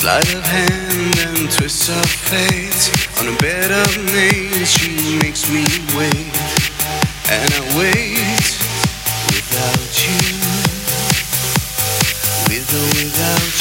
Sleight of hand and twist of fate. On a bed of nails, she makes me wait. And I wait without you. With or without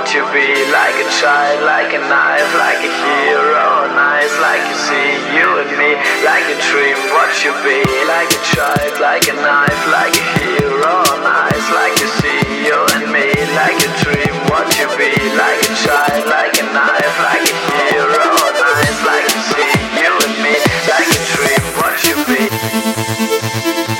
want to be like a child, like a knife, like a hero Nice like you see, you and me, like a dream What you be, like a child, like a knife, like a hero Nice like you see, you and me, like a dream What you be, like a child, like a knife, like a hero Nice like you see, you and me, like a dream What you be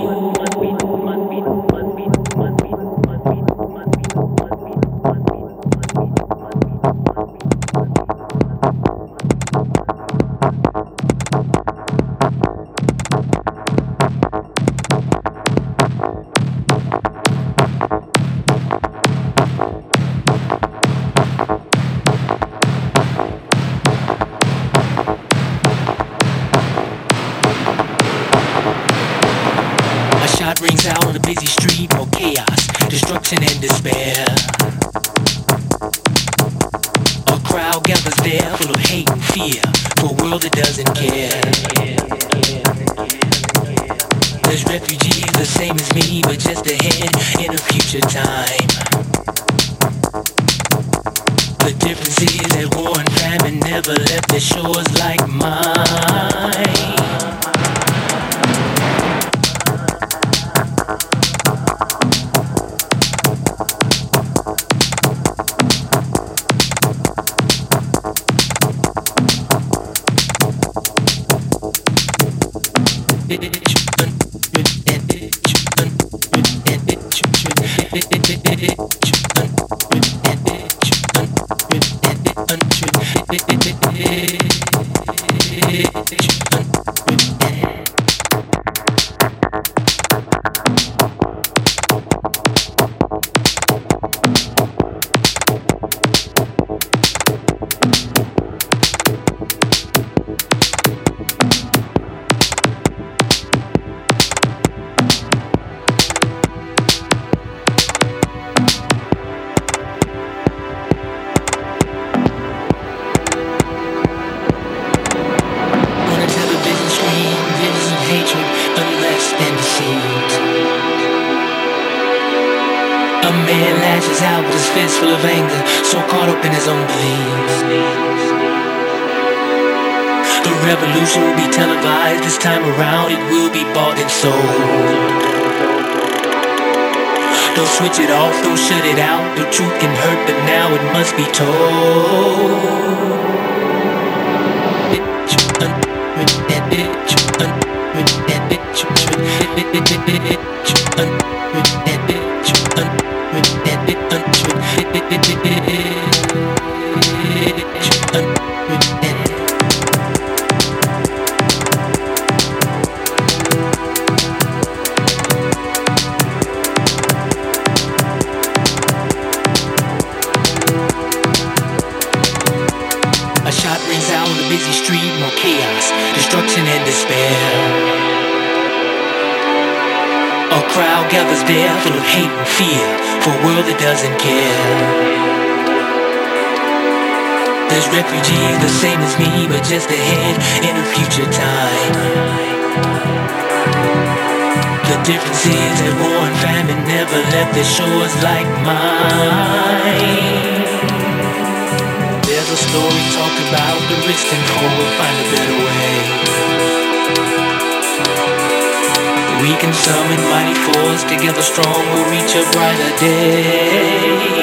be told. the same as me, but just ahead in a future time. The difference is that war and famine never left their shores like mine. There's a story talk about the rich and poor will find a better way. We can summon mighty force, together strong we'll reach a brighter day.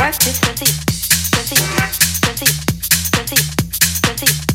Thank you.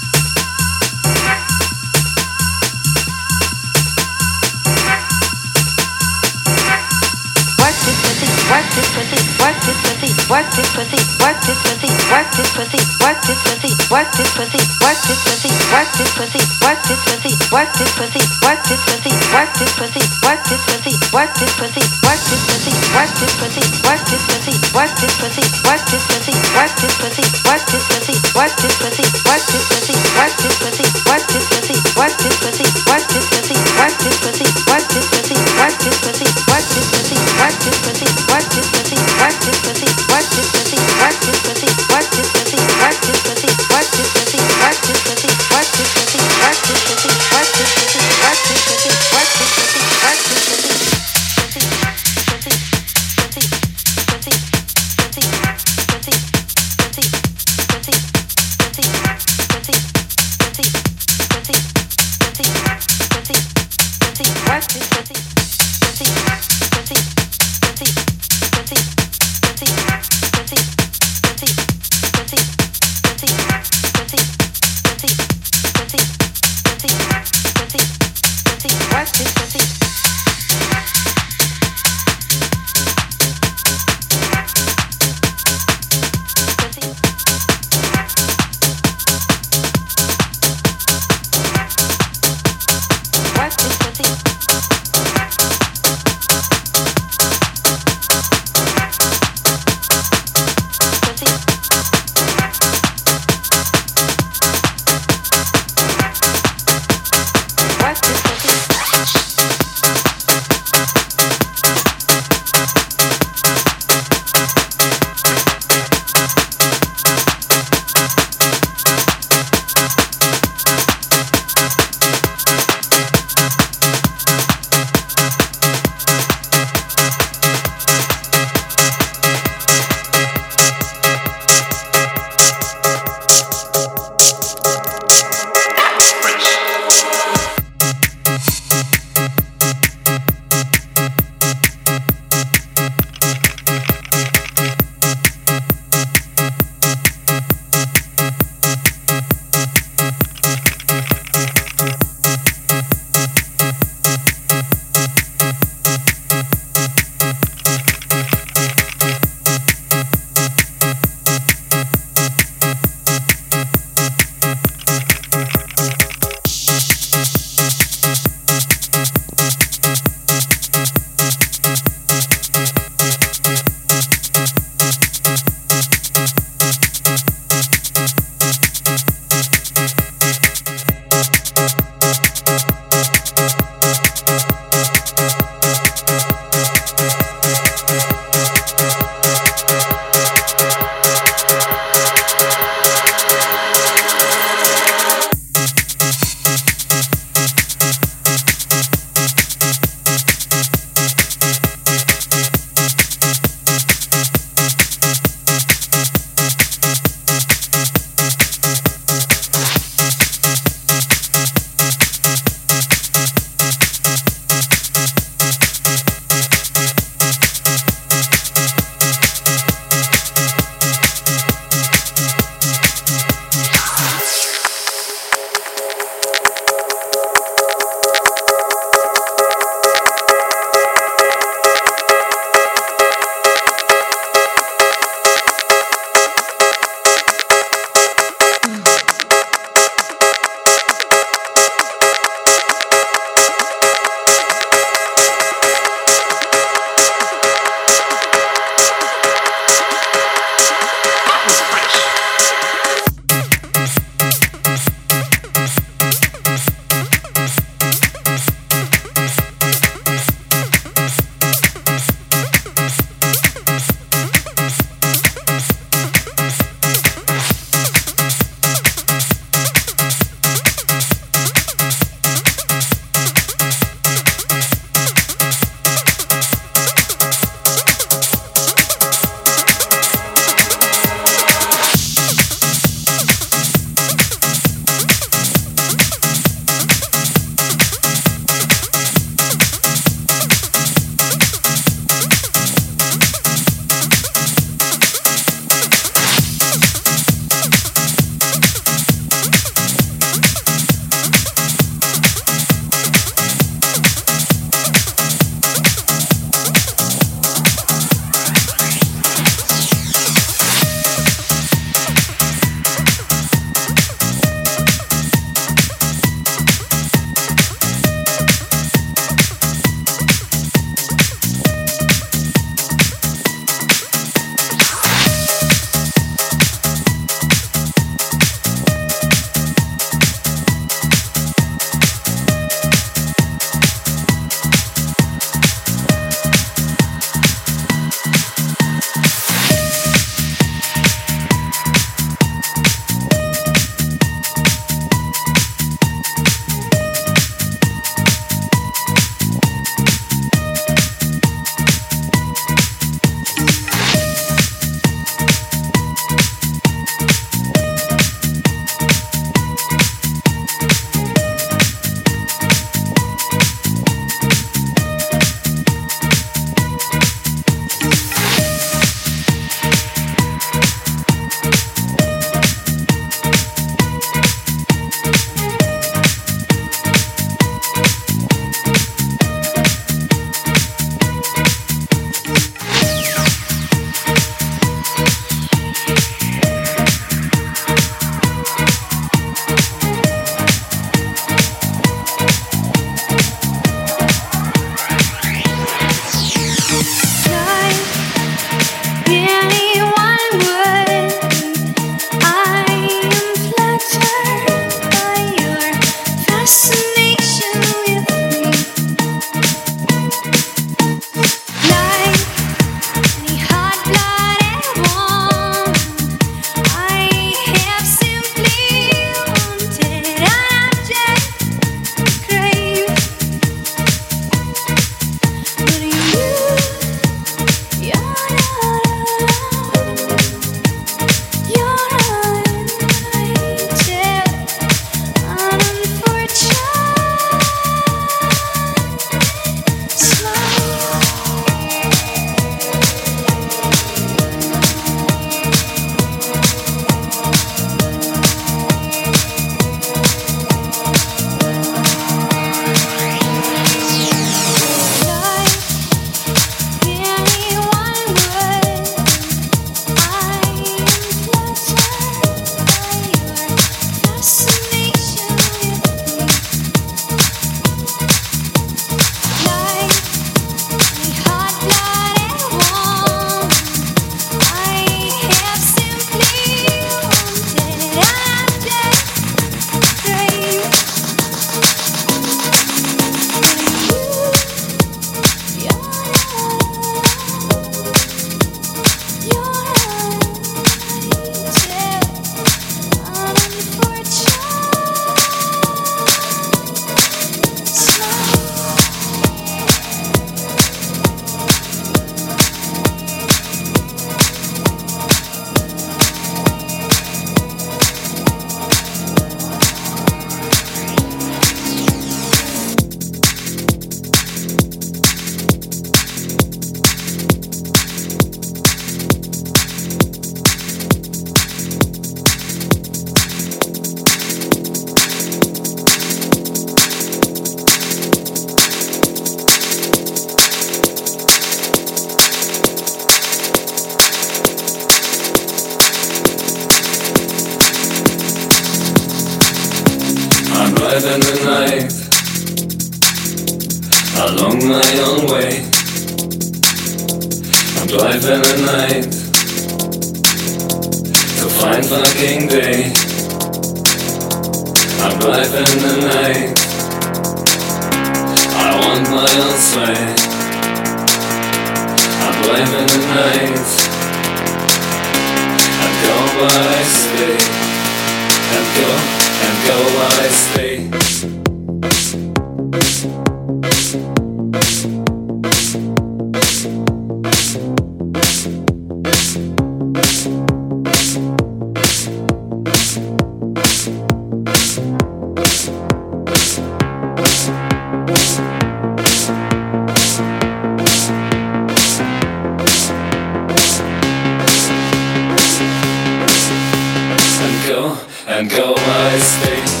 And go I stay.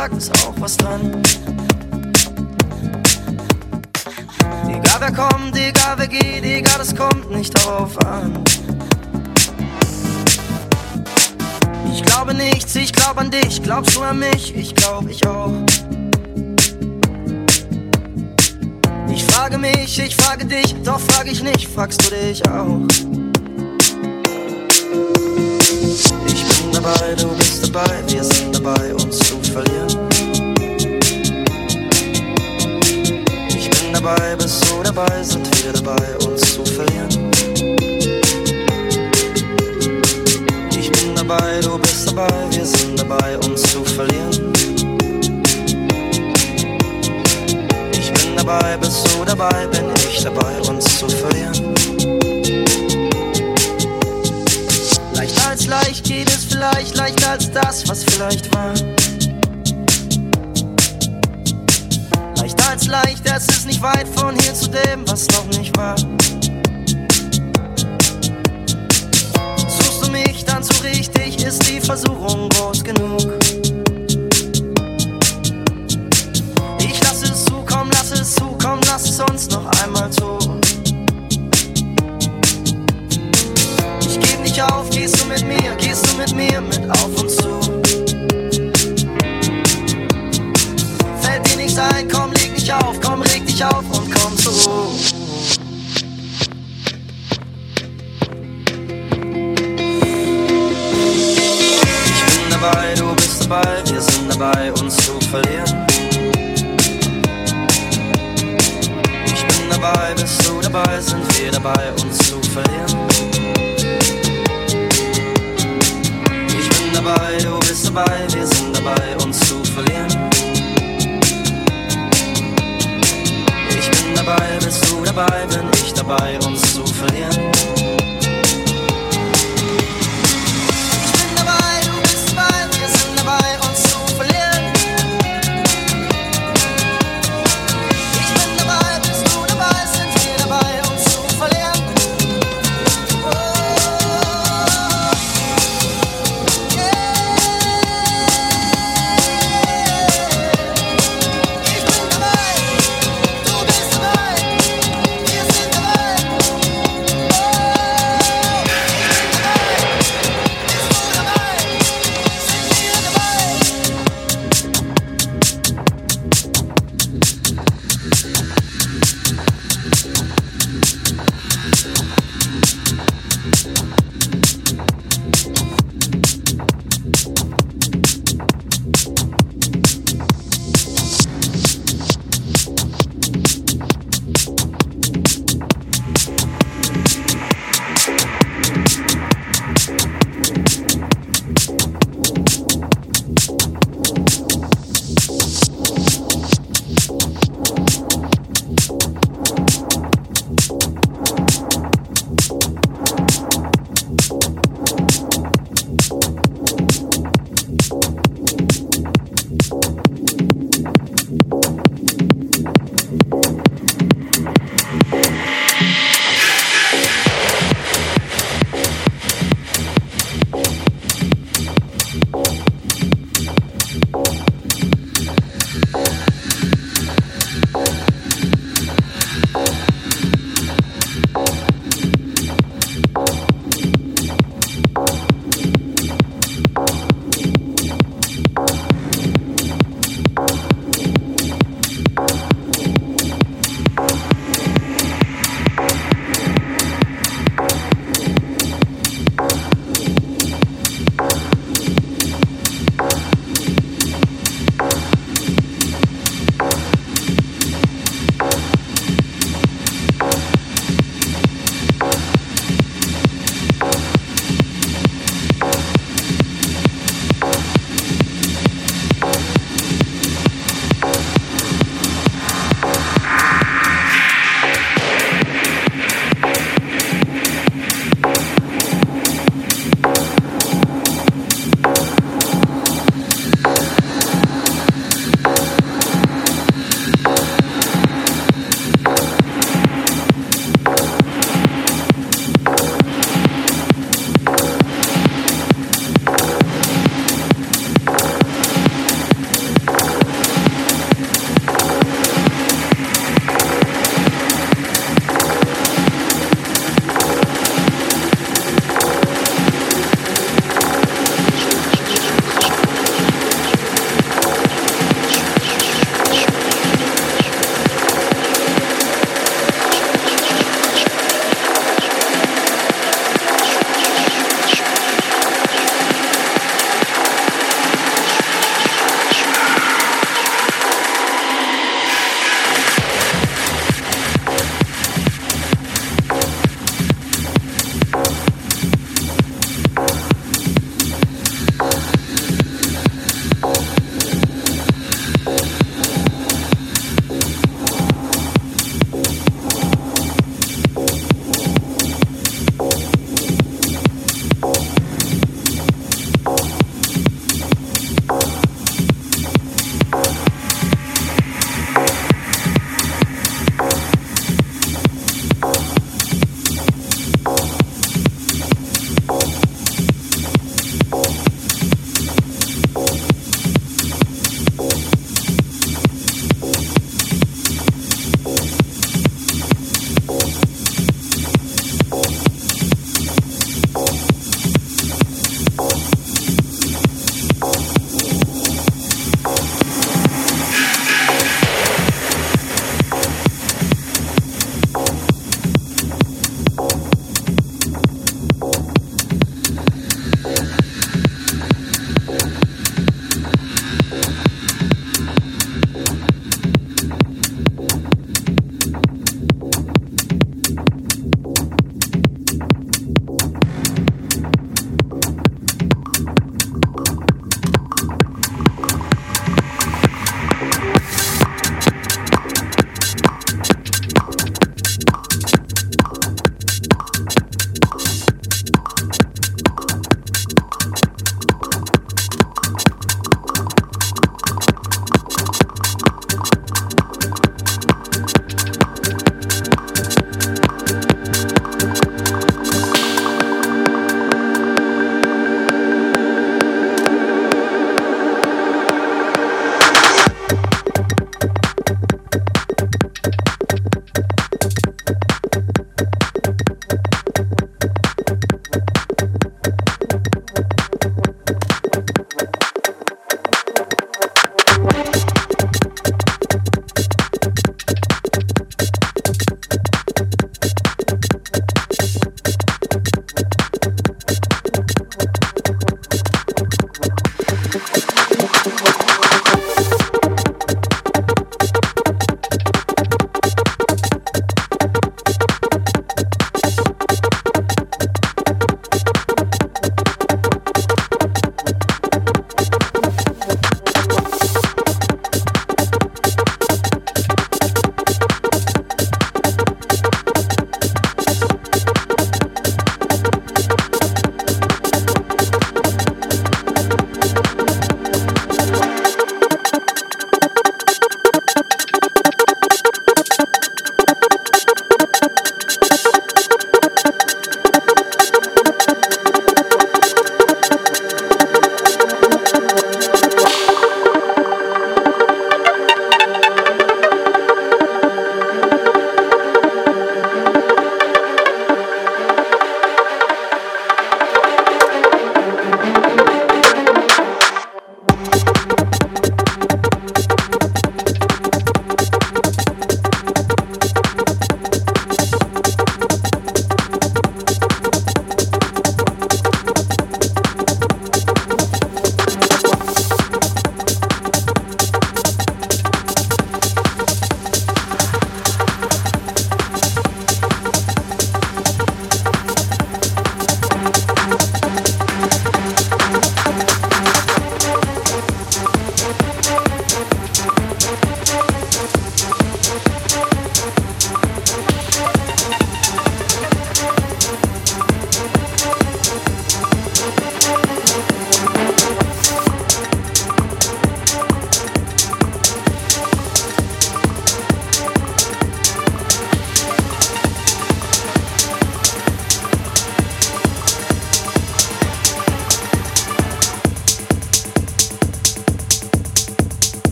Sagt, ist auch was dran. Egal wer kommt, egal wer geht, egal, es kommt nicht darauf an. Ich glaube nichts, ich glaube an dich, glaubst du an mich? Ich glaube ich auch. Ich frage mich, ich frage dich, doch frage ich nicht, fragst du dich auch? Ich bin dabei, du bist dabei, wir sind dabei, sind wir dabei, uns zu verlieren. Ich bin dabei, du bist dabei, wir sind dabei, uns zu verlieren. Ich bin dabei, bist du dabei, bin ich dabei, uns zu verlieren. Leicht als leicht geht es vielleicht, leichter als das, was vielleicht war. Leicht es ist nicht weit von hier zu dem, was noch nicht war. Suchst du mich dann so richtig, ist die Versuchung groß genug.